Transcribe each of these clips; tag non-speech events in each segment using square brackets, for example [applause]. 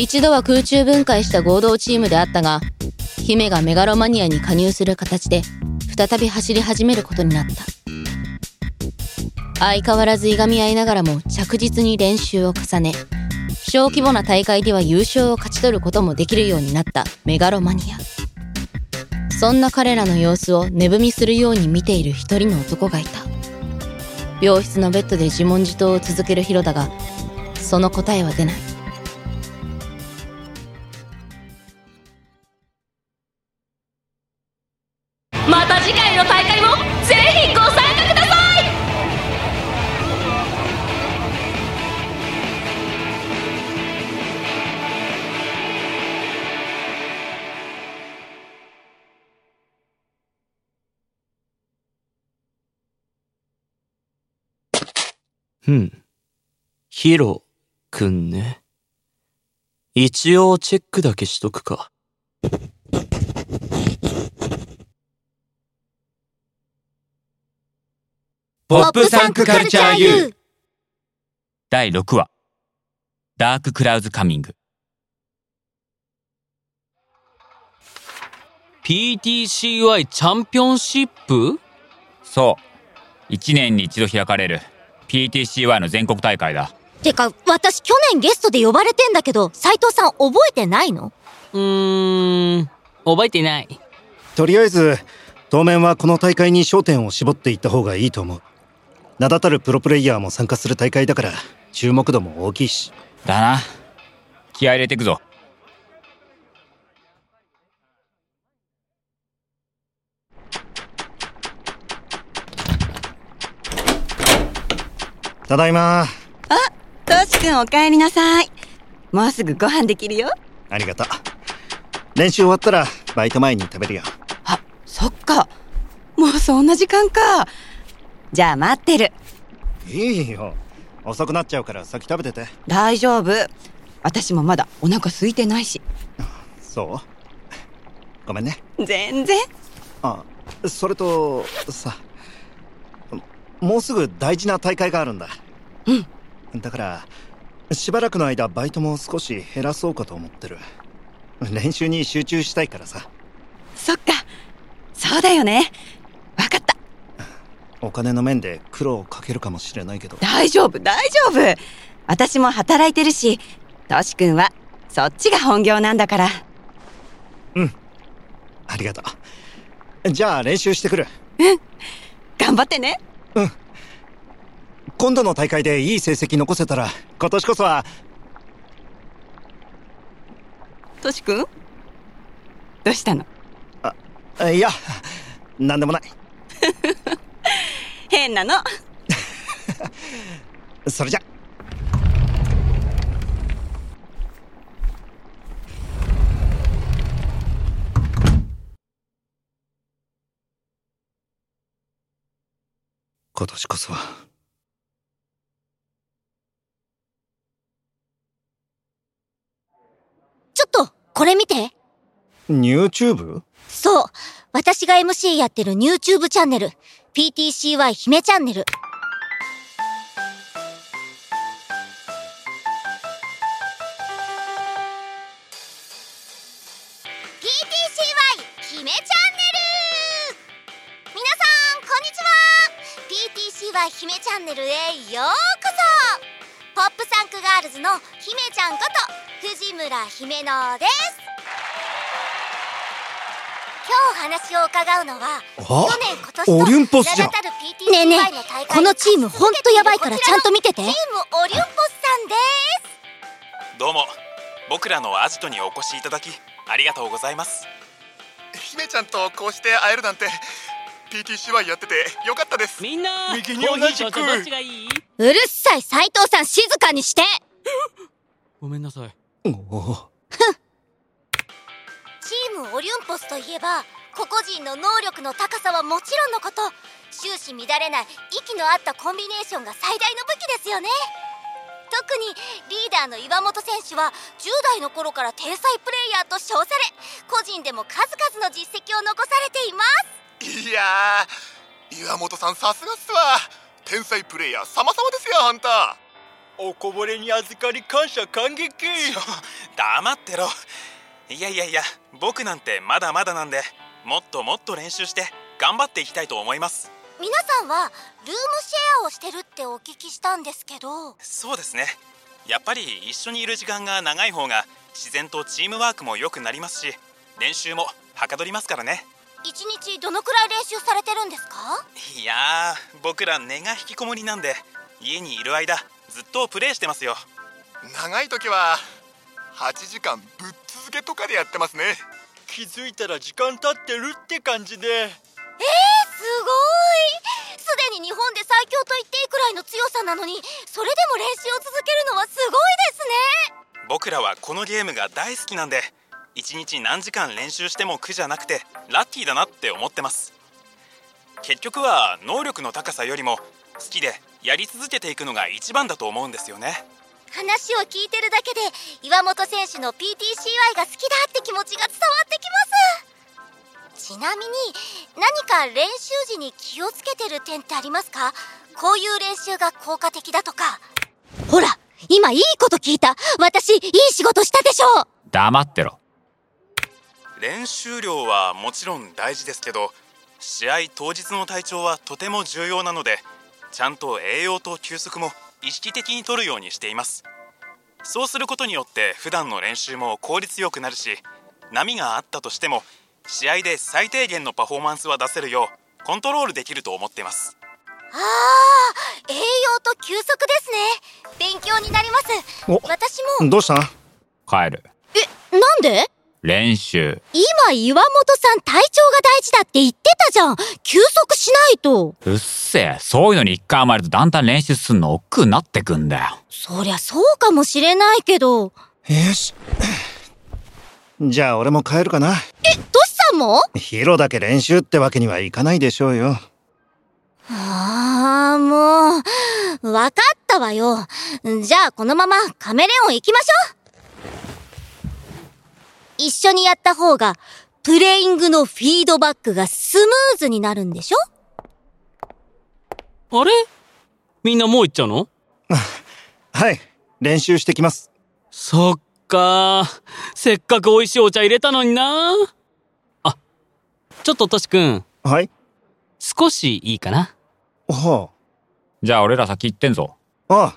一度は空中分解した合同チームであったが姫がメガロマニアに加入する形で再び走り始めることになった。相変わらずいがみ合いながらも着実に練習を重ね小規模な大会では優勝を勝ち取ることもできるようになったメガロマニア。そんな彼らの様子を寝踏みするように見ている一人の男がいた。病室のベッドで自問自答を続けるヒロだがその答えは出ない。また次回の大会もぜひご参加くださいふん。ヒロくんね。一応チェックだけしとくか。ポップサンクカルチャー U 第6話。ダーククラウズカミング。PTCY チャンピオンシップ？そう。1年に一度開かれる。PTCY の全国大会だ。てか、私去年ゲストで呼ばれてんだけど、斉藤さん覚えてないの？うーん、覚えてない。とりあえず当面はこの大会に焦点を絞っていった方がいいと思う名だたるプロプレイヤーも参加する大会だから注目度も大きいしだな気合い入れてくぞただいまトシ君お帰りなさい。もうすぐご飯できるよ。ありがとう練習終わったらバイト前に食べるよあ、そっか。もうそんな時間か。じゃあ待ってる。いいよ遅くなっちゃうから先食べてて大丈夫。私もまだお腹空いてないし。そう？ごめんね全然。あそれとさもうすぐ大事な大会があるんだうんだからしばらくの間バイトも少し減らそうかと思ってる練習に集中したいからさそっか。そうだよね。わかった。お金の面で苦労をかけるかもしれないけど。大丈夫、大丈夫。私も働いてるし、トシ君はそっちが本業なんだから。ありがとう。じゃあ練習してくる。頑張ってね。今度の大会でいい成績残せたら今年こそは。トシ君？どうしたの？あいや何でもない [laughs] 変なの。[laughs] それじゃ今年こそはちょっと、これ見て。YouTube? そう。私が MC やってる YouTube チャンネル。PTCY 姫チャンネル。PTCY 姫チャンネル皆さん、こんにちは !PTCY 姫チャンネルへようこそポップサンクガールズの姫ちゃんこと藤村姫乃です今日お話を伺うのは去年今年とオリュンポスじゃねえねえこのチームほんとヤバいからちゃんと見てて。チームオリュンポスさんです。どうも。僕らのアジトにお越しいただきありがとうございます。姫ちゃんとこうして会えるなんて PTCY やっててよかったです。みんな右に同じく。うるさい斉藤さん静かにして。ごめんなさい。おおムオリュンポスといえば個々人の能力の高さはもちろんのこと。終始乱れない息の合ったコンビネーションが最大の武器ですよね。特にリーダーの岩本選手は10代の頃から天才プレイヤーと称され個人でも数々の実績を残されています。いやー岩本さんさすがっすわ。天才プレイヤー様々ですよあんた。おこぼれに預かり感謝感激。[laughs] 黙ってろいやいやいや僕なんてまだまだなんでもっともっと練習して頑張っていきたいと思います。皆さんはルームシェアをしてるってお聞きしたんですけど。そうですね。やっぱり一緒にいる時間が長い方が自然とチームワークも良くなりますし練習もはかどりますからね。一日どのくらい練習されてるんですか？いやー僕ら根が引きこもりなんで家にいる間ずっとプレイしてますよ。長い時は8時間ぶっ続けとかでやってますね。気づいたら時間経ってるって感じで。えー、すごい。すでに日本で最強と言っていいくらいの強さなのにそれでも練習を続けるのはすごいですね。僕らはこのゲームが大好きなんで1日何時間練習しても苦じゃなくてラッキーだなって思ってます。結局は能力の高さよりも好きでやり続けていくのが一番だと思うんですよね話を聞いてるだけで岩本選手の PTCY が好きだって気持ちが伝わってきます。ちなみに何か練習時に気をつけてる点ってありますか？こういう練習が効果的だとか。ほら今いいこと聞いた。私いい仕事したでしょ黙ってろ。練習量はもちろん大事ですけど試合当日の体調はとても重要なのでちゃんと栄養と休息も意識的に取るようにしています。そうすることによって普段の練習も効率よくなるし波があったとしても試合で最低限のパフォーマンスは出せるようコントロールできると思ってます。ああ栄養と休息ですね。勉強になります。私も。どうした？帰る。えなんで？練習。今岩本さん体調が大事だって言ってたじゃん。休息しないと。うっせえ。そういうのに一回余るとだんだん練習すんの億劫になってくんだよ。そりゃそうかもしれないけど。よし。[coughs] じゃあ俺も帰るかな。えトシさんも？ヒロだけ練習ってわけにはいかないでしょうよ。ああもう。わかったわよ。じゃあこのままカメレオン行きましょう一緒にやった方が、プレイングのフィードバックがスムーズになるんでしょ？あれ？みんなもう行っちゃうの？[laughs] はい、練習してきます。そっかせっかく美味しいお茶入れたのになあ、ちょっとトシ君。はい少しいいかなはあ。じゃあ俺ら先行ってんぞああ。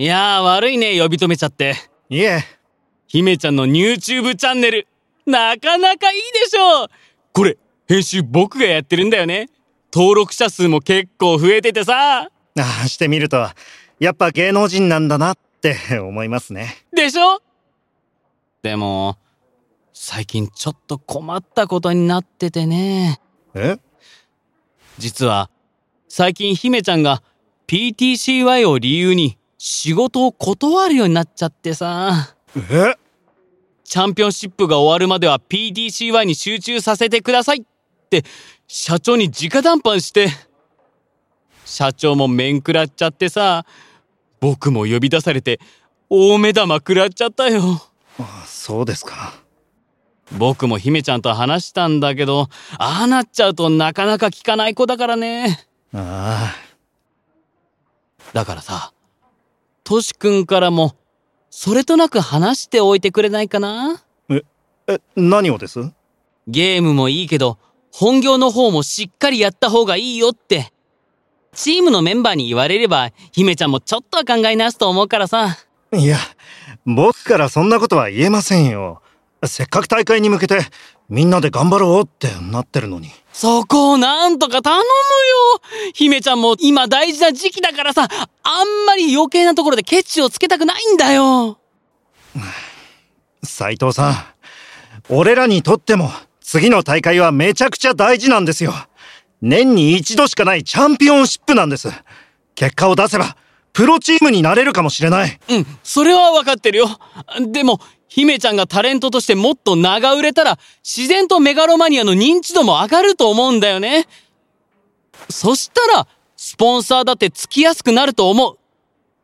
いやー悪いね呼び止めちゃって。いえ。姫ちゃんの YouTube チャンネル、なかなかいいでしょうこれ、編集僕がやってるんだよね。登録者数も結構増えててさ。ああ、してみると、やっぱ芸能人なんだなって [laughs] 思いますね。でしょ？でも、最近ちょっと困ったことになっててね。え？実は、最近姫ちゃんが PTCY を理由に仕事を断るようになっちゃってさ。え？チャンピオンシップが終わるまでは PTCY に集中させてくださいって社長に直談判して。社長も面食らっちゃってさ、僕も呼び出されて大目玉食らっちゃったよ。あそうですか。僕も姫ちゃんと話したんだけど、ああなっちゃうとなかなか聞かない子だからね。ああ。だからさ、トシ君からも、それとなく話しておいてくれないかな？え、え、何をです？ゲームもいいけど、本業の方もしっかりやった方がいいよって。チームのメンバーに言われれば、姫ちゃんもちょっとは考え直すと思うからさ。いや、僕からそんなことは言えませんよ。せっかく大会に向けて、みんなで頑張ろうってなってるのに。そこをなんとか頼むよ姫ちゃんも今大事な時期だからさ、あんまり余計なところでケチをつけたくないんだよ。斉藤さん、俺らにとっても次の大会はめちゃくちゃ大事なんですよ。年に一度しかないチャンピオンシップなんです。結果を出せば、プロチームになれるかもしれない。うん、それはわかってるよ。でも、姫ちゃんがタレントとしてもっと名が売れたら、自然とメガロマニアの認知度も上がると思うんだよね。そしたら、スポンサーだってつきやすくなると思う。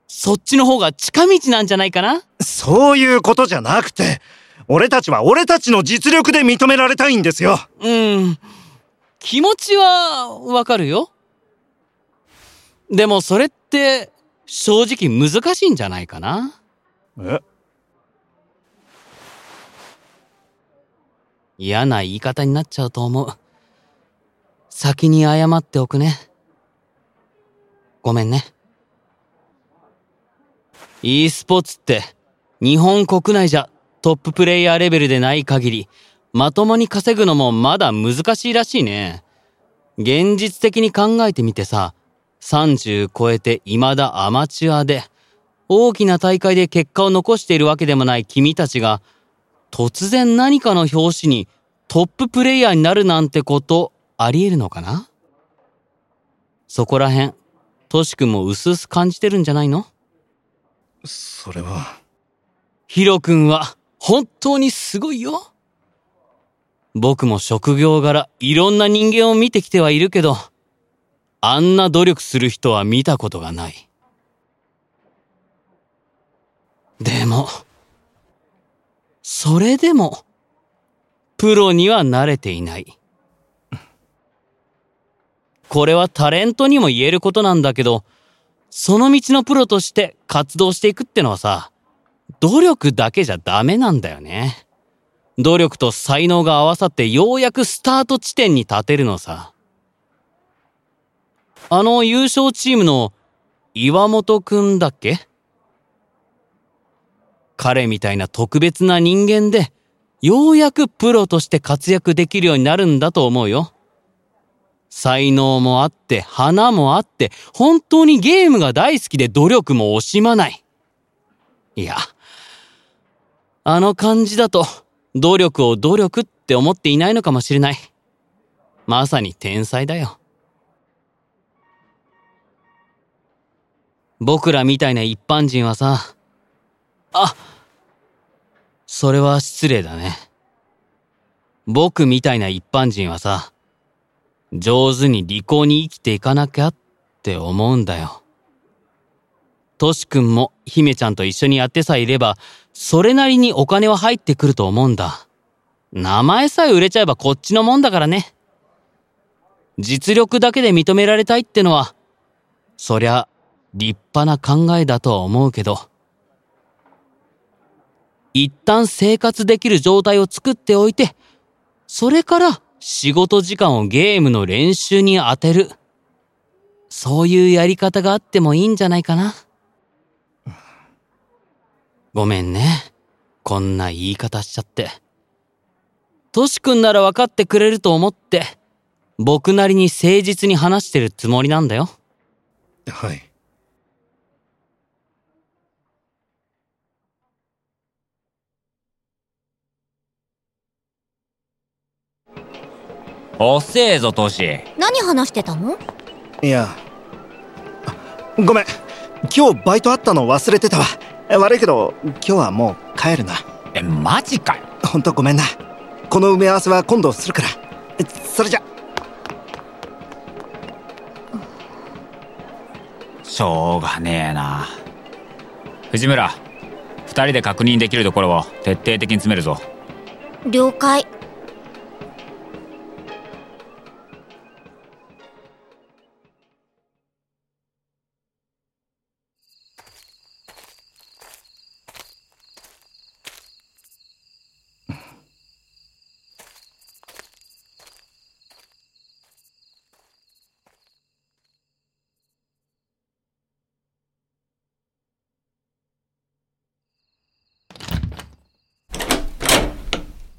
そっちの方が近道なんじゃないかな。そういうことじゃなくて、俺たちは俺たちの実力で認められたいんですよ。うん。気持ちはわかるよ。でもそれって正直難しいんじゃないかな。え？嫌な言い方になっちゃうと思う。先に謝っておくね。ごめんね。e スポーツって日本国内じゃトッププレイヤーレベルでない限りまともに稼ぐのもまだ難しいらしいね。現実的に考えてみてさ、30超えて未だアマチュアで大きな大会で結果を残しているわけでもない君たちが突然何かの表紙にトッププレイヤーになるなんてことあり得るのかな？そこら辺、トシ君も薄々感じてるんじゃないの？それは。ヒロ君は本当にすごいよ。僕も職業柄いろんな人間を見てきてはいるけど、あんな努力する人は見たことがない。でも、それでも、プロには慣れていない。これはタレントにも言えることなんだけど、その道のプロとして活動していくってのはさ、努力だけじゃダメなんだよね。努力と才能が合わさってようやくスタート地点に立てるのさ。あの優勝チームの岩本くんだっけ？彼みたいな特別な人間で、ようやくプロとして活躍できるようになるんだと思うよ。才能もあって、花もあって、本当にゲームが大好きで努力も惜しまない。いや、あの感じだと、努力を努力って思っていないのかもしれない。まさに天才だよ。僕らみたいな一般人はさ、あそれは失礼だね。僕みたいな一般人はさ、上手に利口に生きていかなきゃって思うんだよ。トシ君も姫ちゃんと一緒にやってさえいれば、それなりにお金は入ってくると思うんだ。名前さえ売れちゃえばこっちのもんだからね。実力だけで認められたいってのは、そりゃ立派な考えだとは思うけど、一旦生活できる状態を作っておいて、それから仕事時間をゲームの練習に当てる。そういうやり方があってもいいんじゃないかな。ごめんね。こんな言い方しちゃって。トシ君なら分かってくれると思って、僕なりに誠実に話してるつもりなんだよ。はい。遅えぞトシ。何話してたの？いや。ごめん。今日バイトあったの忘れてたわ。悪いけど今日はもう帰るな。えマジかよ。ほんとごめんな。この埋め合わせは今度するから。それじゃ。しょうがねえな。藤村二人で確認できるところを徹底的に詰めるぞ。了解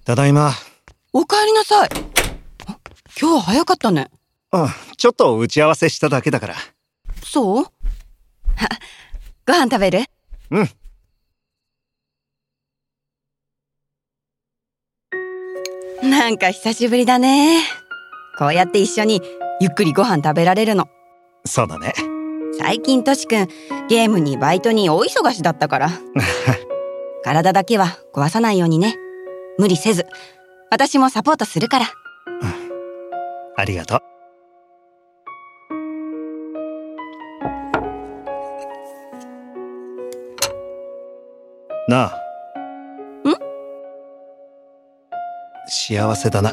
ただいま。お帰りなさい。今日は早かったね。うん、ちょっと打ち合わせしただけだから。そう？[laughs] ご飯食べる？うん。なんか久しぶりだね。こうやって一緒にゆっくりご飯食べられるの。そうだね。最近としくん、ゲームにバイトに大忙しだったから。[laughs] 体だけは壊さないようにね。無理せず私もサポートするから、うん、ありがとう。なあ。ん？幸せだな。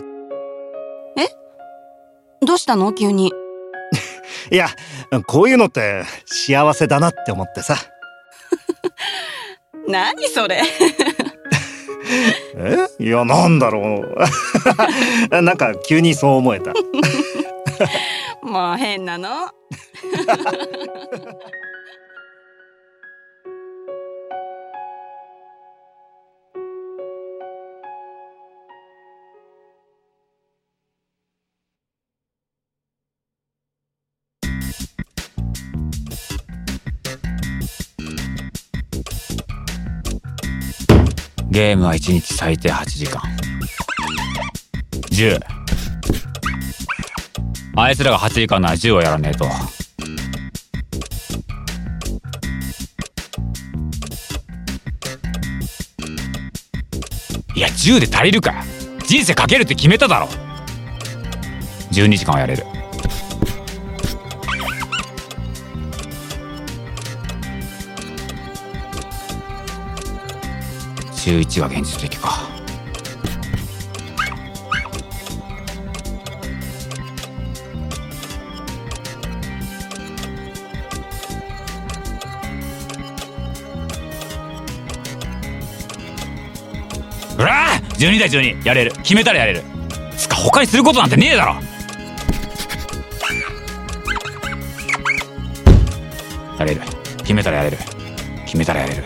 え？どうしたの？急に。[laughs] いや、こういうのって幸せだなって思ってさ。[laughs] 何それえ？[laughs] いや、なんだろう。[laughs] なんか急にそう思えた。[laughs] もう変なの。ゲームは1日最低8時間。10あいつらが8時間なら10をやらねえと。いや10で足りるか。人生かけるって決めただろ。12時間はやれる。週1が現実的か。うら12対12やれる。決めたらやれる。つか他にすることなんてねえだろ。やれる。決めたらやれる。決めたらやれる。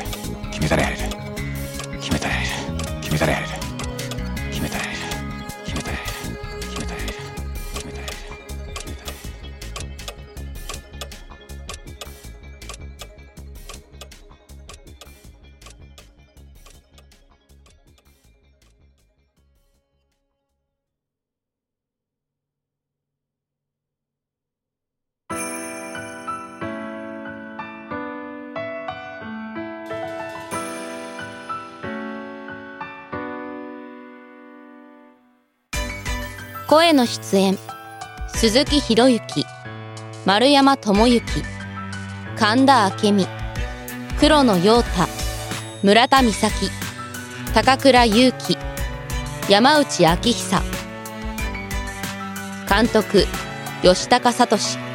声の出演。鈴木博之。丸山智之。神田明美。黒野陽太。村田美咲。高倉優希。山内昭久。監督吉高聡。